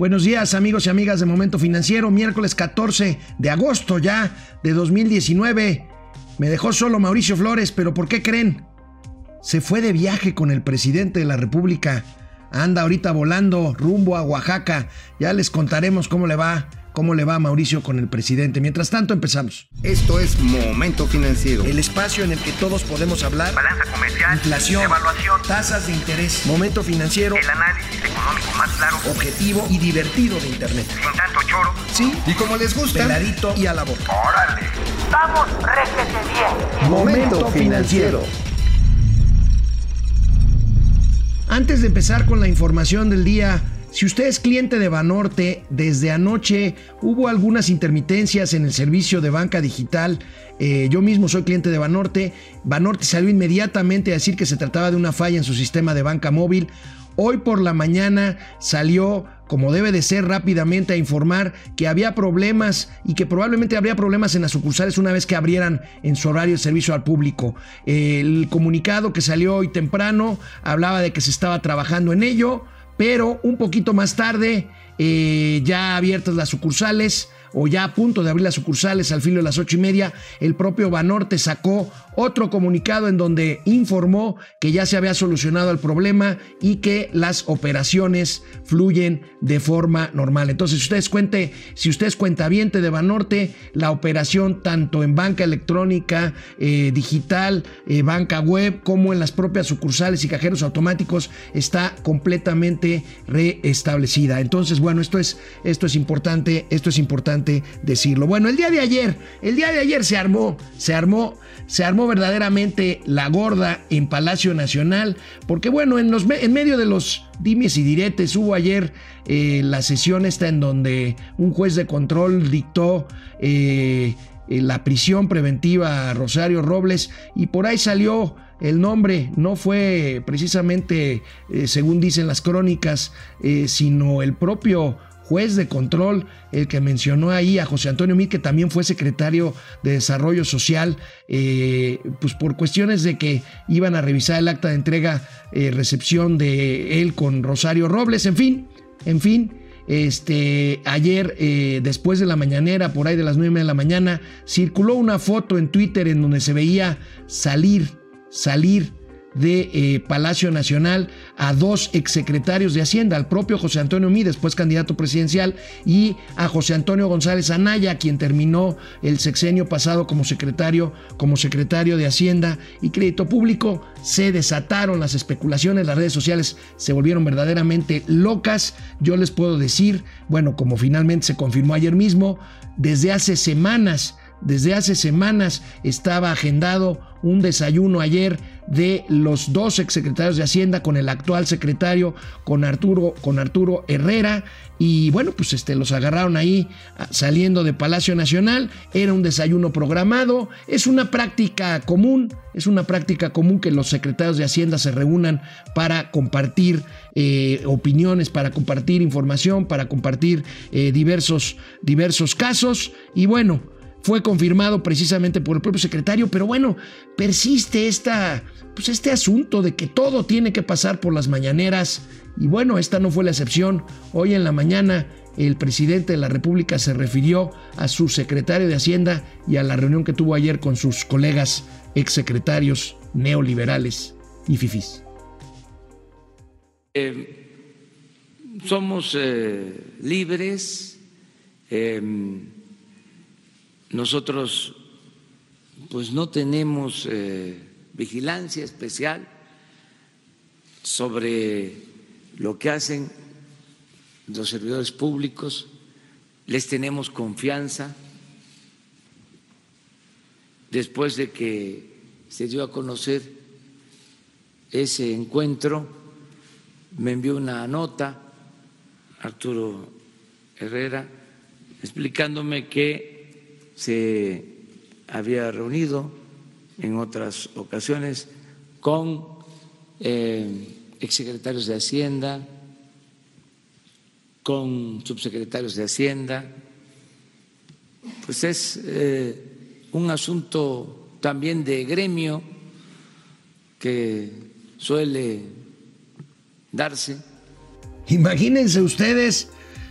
Buenos días amigos y amigas de Momento Financiero, miércoles 14 de agosto ya de 2019. Me dejó solo Mauricio Flores, pero ¿por qué creen? Se fue de viaje con el presidente de la República. Anda ahorita volando rumbo a Oaxaca. Ya les contaremos cómo le va cómo le va a Mauricio con el presidente. Mientras tanto, empezamos. Esto es Momento Financiero. El espacio en el que todos podemos hablar. Balanza comercial. Inflación. Evaluación. Tasas de interés. Momento Financiero. El análisis económico más claro. Objetivo y divertido de Internet. Sin tanto choro. Sí. Y como les gusta. Peladito y a la boca. ¡Órale! ¡Vamos, réjete bien! Momento Financiero. Antes de empezar con la información del día, si usted es cliente de Banorte, desde anoche hubo algunas intermitencias en el servicio de banca digital. Eh, yo mismo soy cliente de Banorte. Banorte salió inmediatamente a decir que se trataba de una falla en su sistema de banca móvil. Hoy por la mañana salió, como debe de ser, rápidamente a informar que había problemas y que probablemente habría problemas en las sucursales una vez que abrieran en su horario el servicio al público. El comunicado que salió hoy temprano hablaba de que se estaba trabajando en ello pero un poquito más tarde, eh, ya abiertas las sucursales, o ya a punto de abrir las sucursales al filo de las ocho y media, el propio Banorte sacó otro comunicado en donde informó que ya se había solucionado el problema y que las operaciones fluyen de forma normal. Entonces, si ustedes cuente, si usted es cuentaviente de Banorte, la operación tanto en banca electrónica, eh, digital, eh, banca web, como en las propias sucursales y cajeros automáticos está completamente restablecida. Entonces, bueno, esto es, esto es importante, esto es importante decirlo. Bueno, el día de ayer, el día de ayer se armó, se armó, se armó verdaderamente la gorda en Palacio Nacional, porque bueno, en, los, en medio de los dimes y diretes hubo ayer eh, la sesión esta en donde un juez de control dictó eh, eh, la prisión preventiva a Rosario Robles y por ahí salió el nombre no fue precisamente, según dicen las crónicas, sino el propio juez de control, el que mencionó ahí a José Antonio Mir, que también fue secretario de Desarrollo Social, eh, pues por cuestiones de que iban a revisar el acta de entrega, eh, recepción de él con Rosario Robles, en fin, en fin. Este, ayer, eh, después de la mañanera, por ahí de las nueve de la mañana, circuló una foto en Twitter en donde se veía salir, salir de eh, Palacio Nacional a dos exsecretarios de Hacienda, al propio José Antonio Mí, después candidato presidencial, y a José Antonio González Anaya, quien terminó el sexenio pasado como secretario, como secretario de Hacienda y Crédito Público. Se desataron las especulaciones, las redes sociales se volvieron verdaderamente locas. Yo les puedo decir, bueno, como finalmente se confirmó ayer mismo, desde hace semanas, desde hace semanas estaba agendado un desayuno ayer de los dos exsecretarios de Hacienda con el actual secretario, con Arturo, con Arturo Herrera. Y bueno, pues este, los agarraron ahí ah, saliendo de Palacio Nacional. Era un desayuno programado. Es una práctica común, es una práctica común que los secretarios de Hacienda se reúnan para compartir eh, opiniones, para compartir información, para compartir eh, diversos, diversos casos. Y bueno, fue confirmado precisamente por el propio secretario, pero bueno, persiste esta, pues este asunto de que todo tiene que pasar por las mañaneras y bueno, esta no fue la excepción. Hoy en la mañana el presidente de la República se refirió a su secretario de Hacienda y a la reunión que tuvo ayer con sus colegas exsecretarios neoliberales y fifís. Eh, somos eh, libres. Eh, nosotros pues no tenemos eh, vigilancia especial sobre lo que hacen los servidores públicos, les tenemos confianza. Después de que se dio a conocer ese encuentro, me envió una nota Arturo Herrera explicándome que se había reunido en otras ocasiones con eh, exsecretarios de Hacienda, con subsecretarios de Hacienda, pues es eh, un asunto también de gremio que suele darse. Imagínense ustedes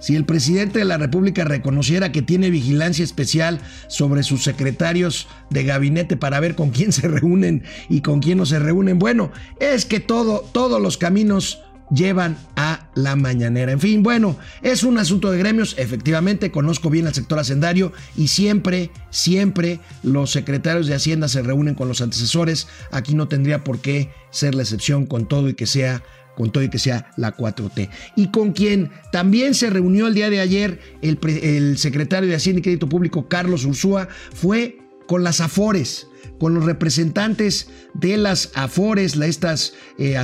si el presidente de la República reconociera que tiene vigilancia especial sobre sus secretarios de gabinete para ver con quién se reúnen y con quién no se reúnen, bueno, es que todo, todos los caminos llevan a la mañanera. En fin, bueno, es un asunto de gremios. Efectivamente, conozco bien el sector hacendario y siempre, siempre los secretarios de Hacienda se reúnen con los antecesores. Aquí no tendría por qué ser la excepción con todo y que sea con todo y que sea la 4T. Y con quien también se reunió el día de ayer el, el secretario de Hacienda y Crédito Público, Carlos Ursúa, fue con las Afores con los representantes de las AFORES, estas eh,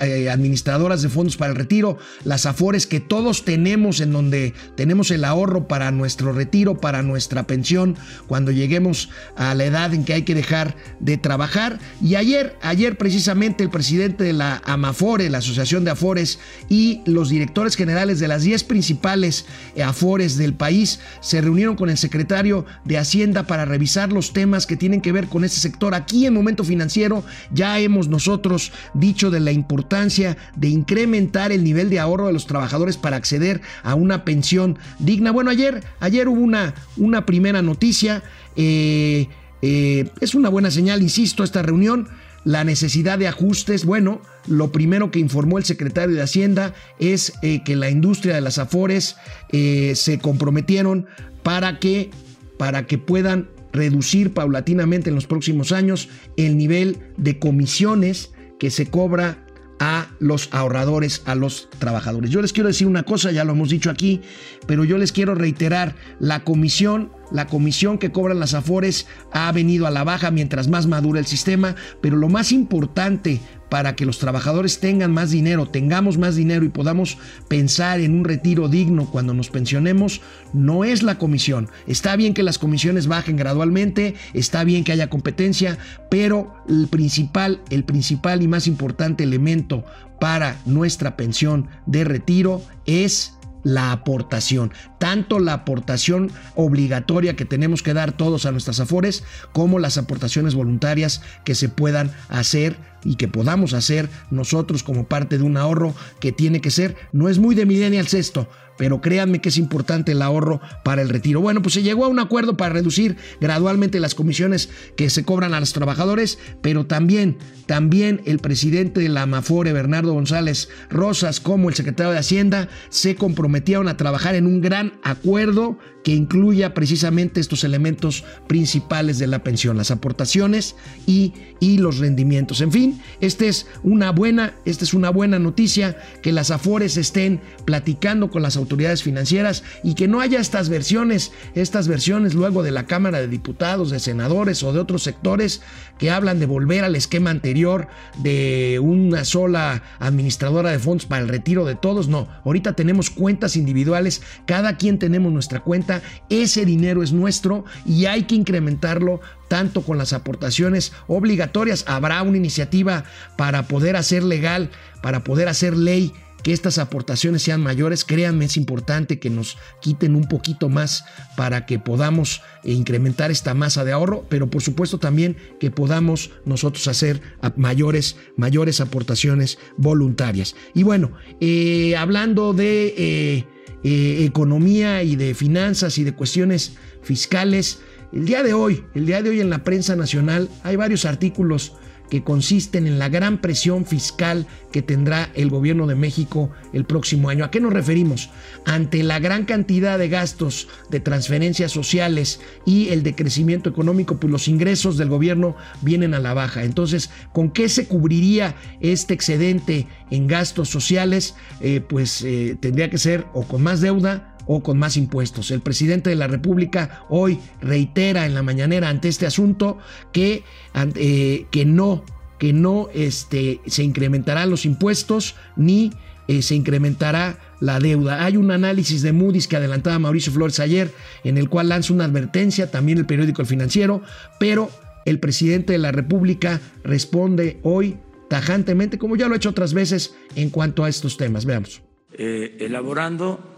eh, administradoras de fondos para el retiro, las AFORES que todos tenemos en donde tenemos el ahorro para nuestro retiro, para nuestra pensión, cuando lleguemos a la edad en que hay que dejar de trabajar. Y ayer, ayer precisamente el presidente de la AMAFORE, la Asociación de AFORES, y los directores generales de las 10 principales AFORES del país se reunieron con el secretario de Hacienda para revisar los temas que tienen que ver con ese sector. Aquí en Momento Financiero ya hemos nosotros dicho de la importancia de incrementar el nivel de ahorro de los trabajadores para acceder a una pensión digna. Bueno, ayer, ayer hubo una, una primera noticia. Eh, eh, es una buena señal, insisto, esta reunión. La necesidad de ajustes, bueno, lo primero que informó el secretario de Hacienda es eh, que la industria de las afores se comprometieron para que, para que puedan reducir paulatinamente en los próximos años el nivel de comisiones que se cobra a los ahorradores, a los trabajadores. Yo les quiero decir una cosa, ya lo hemos dicho aquí, pero yo les quiero reiterar, la comisión la comisión que cobran las Afores ha venido a la baja mientras más madura el sistema, pero lo más importante para que los trabajadores tengan más dinero, tengamos más dinero y podamos pensar en un retiro digno cuando nos pensionemos, no es la comisión. Está bien que las comisiones bajen gradualmente, está bien que haya competencia, pero el principal, el principal y más importante elemento para nuestra pensión de retiro es la aportación, tanto la aportación obligatoria que tenemos que dar todos a nuestras afores, como las aportaciones voluntarias que se puedan hacer y que podamos hacer nosotros como parte de un ahorro que tiene que ser, no es muy de millennials esto, pero créanme que es importante el ahorro para el retiro. Bueno, pues se llegó a un acuerdo para reducir gradualmente las comisiones que se cobran a los trabajadores, pero también, también el presidente de la Amafore, Bernardo González Rosas, como el secretario de Hacienda, se comprometieron a trabajar en un gran acuerdo que incluya precisamente estos elementos principales de la pensión, las aportaciones y, y los rendimientos. En fin, este es una buena, esta es una buena noticia que las Afores estén platicando con las autoridades financieras y que no haya estas versiones, estas versiones luego de la Cámara de Diputados, de senadores o de otros sectores que hablan de volver al esquema anterior de una sola administradora de fondos para el retiro de todos. No, ahorita tenemos cuentas individuales, cada quien tenemos nuestra cuenta, ese dinero es nuestro y hay que incrementarlo tanto con las aportaciones obligatorias. Habrá una iniciativa para poder hacer legal, para poder hacer ley que estas aportaciones sean mayores. Créanme, es importante que nos quiten un poquito más para que podamos incrementar esta masa de ahorro, pero por supuesto también que podamos nosotros hacer mayores, mayores aportaciones voluntarias. Y bueno, eh, hablando de eh, economía y de finanzas y de cuestiones fiscales, el día de hoy, el día de hoy en la prensa nacional hay varios artículos que consisten en la gran presión fiscal que tendrá el gobierno de México el próximo año. ¿A qué nos referimos? Ante la gran cantidad de gastos de transferencias sociales y el decrecimiento económico, pues los ingresos del gobierno vienen a la baja. Entonces, ¿con qué se cubriría este excedente en gastos sociales? Eh, pues eh, tendría que ser o con más deuda o con más impuestos. El presidente de la República hoy reitera en la mañanera ante este asunto que, eh, que no, que no este, se incrementarán los impuestos ni eh, se incrementará la deuda. Hay un análisis de Moody's que adelantaba Mauricio Flores ayer, en el cual lanza una advertencia, también el periódico El Financiero, pero el presidente de la República responde hoy tajantemente, como ya lo ha hecho otras veces, en cuanto a estos temas. Veamos. Eh, elaborando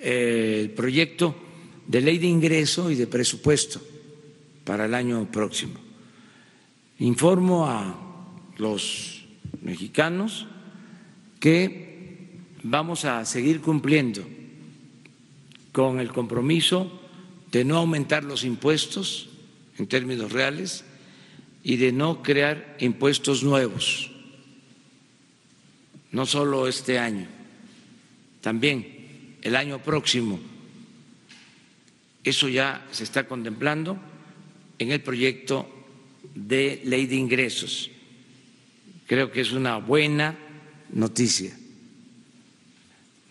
el proyecto de ley de ingreso y de presupuesto para el año próximo. Informo a los mexicanos que vamos a seguir cumpliendo con el compromiso de no aumentar los impuestos en términos reales y de no crear impuestos nuevos, no solo este año, también el año próximo. Eso ya se está contemplando en el proyecto de ley de ingresos. Creo que es una buena noticia.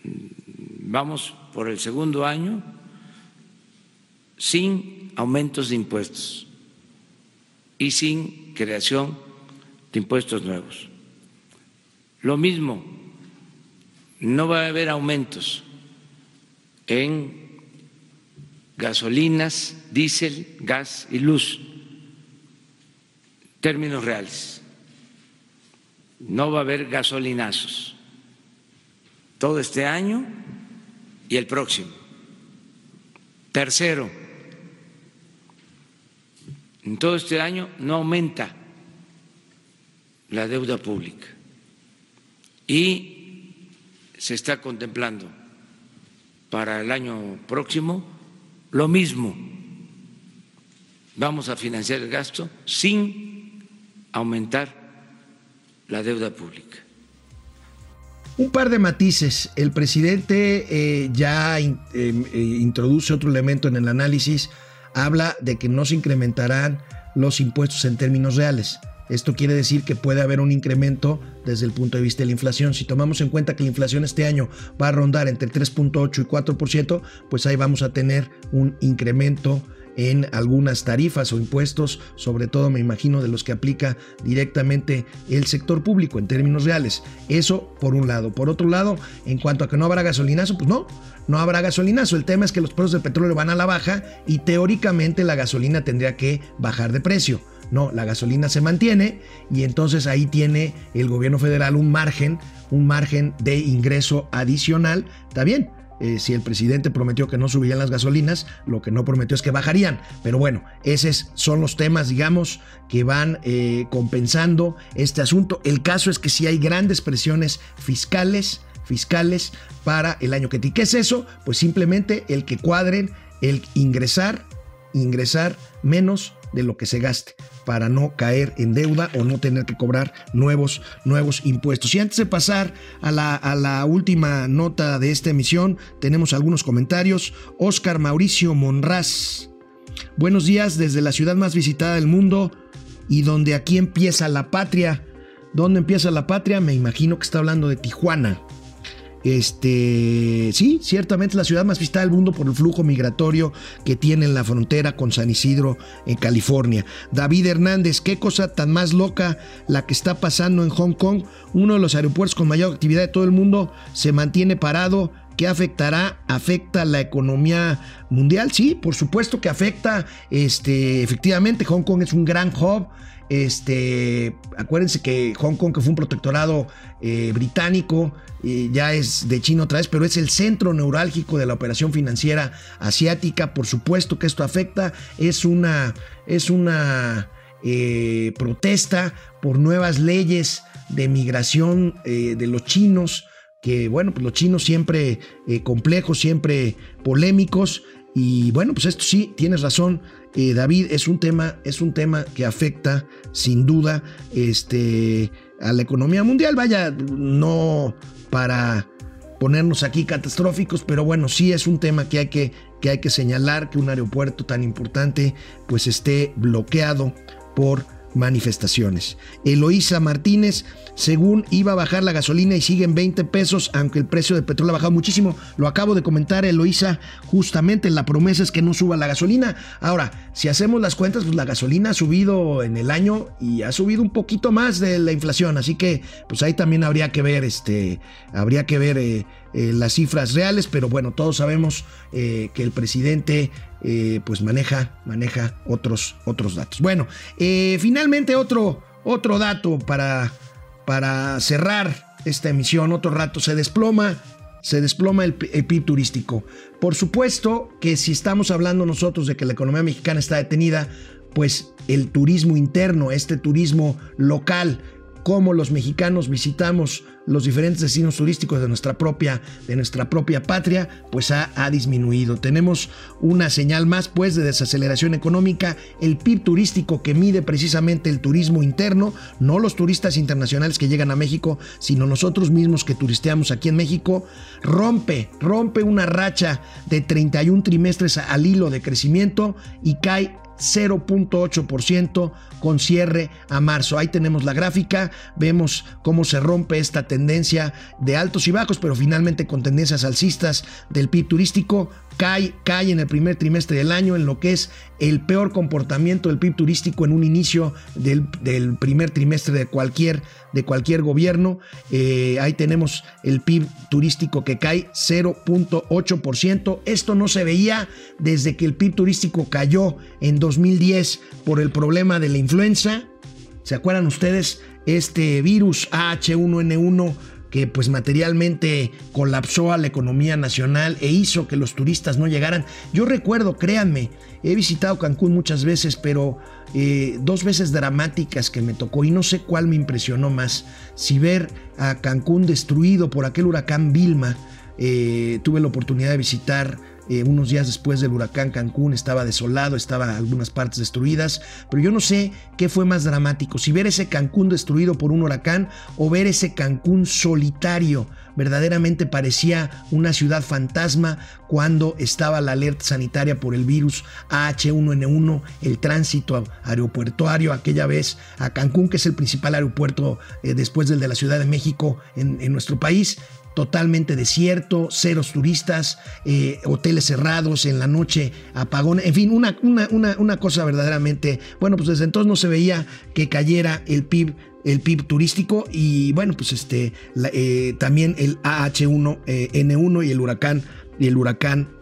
Vamos por el segundo año sin aumentos de impuestos y sin creación de impuestos nuevos. Lo mismo, no va a haber aumentos en gasolinas, diésel, gas y luz, términos reales. No va a haber gasolinazos todo este año y el próximo. Tercero, en todo este año no aumenta la deuda pública y se está contemplando para el año próximo lo mismo. Vamos a financiar el gasto sin aumentar la deuda pública. Un par de matices. El presidente eh, ya eh, eh, introduce otro elemento en el análisis. Habla de que no se incrementarán los impuestos en términos reales. Esto quiere decir que puede haber un incremento desde el punto de vista de la inflación. Si tomamos en cuenta que la inflación este año va a rondar entre 3.8 y 4%, pues ahí vamos a tener un incremento en algunas tarifas o impuestos, sobre todo me imagino de los que aplica directamente el sector público en términos reales. Eso por un lado. Por otro lado, en cuanto a que no habrá gasolinazo, pues no, no habrá gasolinazo. El tema es que los precios del petróleo van a la baja y teóricamente la gasolina tendría que bajar de precio. No, la gasolina se mantiene y entonces ahí tiene el gobierno federal un margen, un margen de ingreso adicional. Está bien, eh, si el presidente prometió que no subirían las gasolinas, lo que no prometió es que bajarían. Pero bueno, esos son los temas, digamos, que van eh, compensando este asunto. El caso es que si hay grandes presiones fiscales, fiscales para el año que tiene. ¿Qué es eso? Pues simplemente el que cuadren el ingresar, ingresar menos de lo que se gaste para no caer en deuda o no tener que cobrar nuevos, nuevos impuestos. Y antes de pasar a la, a la última nota de esta emisión, tenemos algunos comentarios. Oscar Mauricio Monraz. Buenos días desde la ciudad más visitada del mundo y donde aquí empieza la patria. ¿Dónde empieza la patria? Me imagino que está hablando de Tijuana. Este, sí, ciertamente la ciudad más visitada del mundo por el flujo migratorio que tiene en la frontera con San Isidro, en California. David Hernández, qué cosa tan más loca la que está pasando en Hong Kong. Uno de los aeropuertos con mayor actividad de todo el mundo se mantiene parado. ¿Qué afectará? ¿Afecta la economía mundial? Sí, por supuesto que afecta. Este, efectivamente, Hong Kong es un gran hub. Este, acuérdense que Hong Kong, que fue un protectorado eh, británico, eh, ya es de China otra vez, pero es el centro neurálgico de la operación financiera asiática. Por supuesto que esto afecta. Es una, es una eh, protesta por nuevas leyes de migración de los chinos que bueno, pues los chinos siempre complejos, siempre polémicos. Y bueno, pues esto sí, tienes razón, eh, David, es un tema, es un tema que afecta sin duda este, a la economía mundial. Vaya, no para ponernos aquí catastróficos, pero bueno, sí es un tema que hay que, que, hay que señalar que un aeropuerto tan importante pues esté bloqueado por manifestaciones. Eloísa Martínez, según iba a bajar la gasolina y sigue en 20 pesos, aunque el precio del petróleo ha bajado muchísimo. Lo acabo de comentar, Eloísa, justamente la promesa es que no suba la gasolina. Ahora, si hacemos las cuentas, pues la gasolina ha subido en el año y ha subido un poquito más de la inflación, así que pues ahí también habría que ver, este, habría que ver eh, eh, las cifras reales, pero bueno, todos sabemos eh, que el presidente eh, pues maneja, maneja otros, otros datos. Bueno, finalmente otro, otro dato para, para cerrar esta emisión, otro rato se desploma. Se desploma el, el PIB turístico. Por supuesto que si estamos hablando nosotros de que la economía mexicana está detenida, pues el turismo interno, este turismo local, como los mexicanos visitamos los diferentes destinos turísticos de nuestra propia, de nuestra propia patria, pues ha, disminuido. Tenemos una señal más pues de desaceleración económica, el PIB turístico que mide precisamente el turismo interno, no los turistas internacionales que llegan a México, sino nosotros mismos que turisteamos aquí en México, rompe, rompe una racha de 31 trimestres al hilo de crecimiento y cae 0.8% con cierre a marzo. Ahí tenemos la gráfica, vemos cómo se rompe esta tendencia de altos y bajos, pero finalmente con tendencias alcistas del PIB turístico. Cae, cae, en el primer trimestre del año en lo que es el peor comportamiento del PIB turístico en un inicio del, del primer trimestre de cualquier, de cualquier gobierno. Eh, ahí tenemos el PIB turístico que cae 0.8%. Esto no se veía desde que el PIB turístico cayó en 2010 por el problema de la influenza. ¿Se acuerdan ustedes? Este virus H1N1 que pues materialmente colapsó a la economía nacional e hizo que los turistas no llegaran. Yo recuerdo, créanme, he visitado Cancún muchas veces, pero eh, dos veces dramáticas que me tocó y no sé cuál me impresionó más. Si ver a Cancún destruido por aquel huracán Vilma, eh, tuve la oportunidad de visitar eh, unos días después del huracán Cancún, estaba desolado, estaba algunas partes destruidas, pero yo no sé qué fue más dramático, si ver ese Cancún destruido por un huracán o ver ese Cancún solitario. Verdaderamente parecía una ciudad fantasma cuando estaba la alerta sanitaria por el virus H1N1, el tránsito aeropuertuario aquella vez a Cancún, que es el principal aeropuerto eh, después del de la Ciudad de México en nuestro país totalmente desierto, ceros turistas, eh, hoteles cerrados en la noche, apagón, en fin, una, una, una, una, cosa verdaderamente, bueno, pues desde entonces no se veía que cayera el PIB. El PIB turístico y bueno, pues este eh, también el AH1N1 eh, y el huracán y el huracán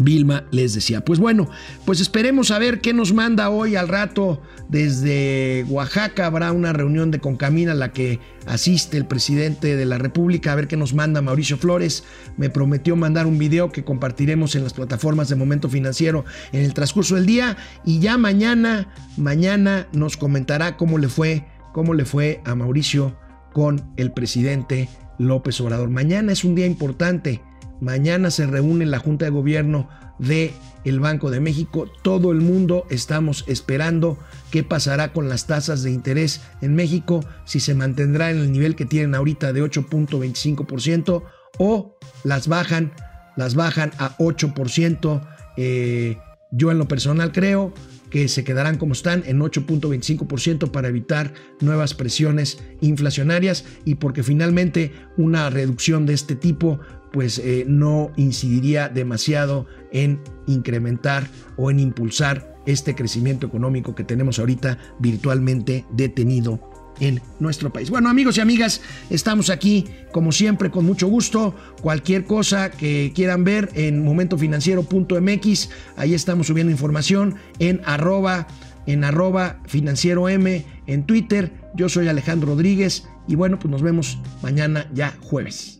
Vilma les decía. Pues bueno, pues esperemos a ver qué nos manda hoy al rato desde Oaxaca. Habrá una reunión de Concamina a la que asiste el presidente de la República. A ver qué nos manda Mauricio Flores. Me prometió mandar un video que compartiremos en las plataformas de Momento Financiero en el transcurso del día. Y ya mañana, mañana nos comentará cómo le fue, cómo le fue a Mauricio con el presidente López Obrador. Mañana es un día importante Mañana se reúne la Junta de Gobierno de el Banco de México. Todo el mundo estamos esperando qué pasará con las tasas de interés en México, si se mantendrá en el nivel que tienen ahorita de 8.25% o las bajan, las bajan a 8%. Eh, yo en lo personal creo que se quedarán como están en 8.25% para evitar nuevas presiones inflacionarias y porque finalmente una reducción de este tipo pues eh, no incidiría demasiado en incrementar o en impulsar este crecimiento económico que tenemos ahorita virtualmente detenido en nuestro país. Bueno amigos y amigas, estamos aquí como siempre con mucho gusto. Cualquier cosa que quieran ver en momentofinanciero.mx, ahí estamos subiendo información en arroba, en arroba financiero M en Twitter. Yo soy Alejandro Rodríguez y bueno, pues nos vemos mañana ya jueves.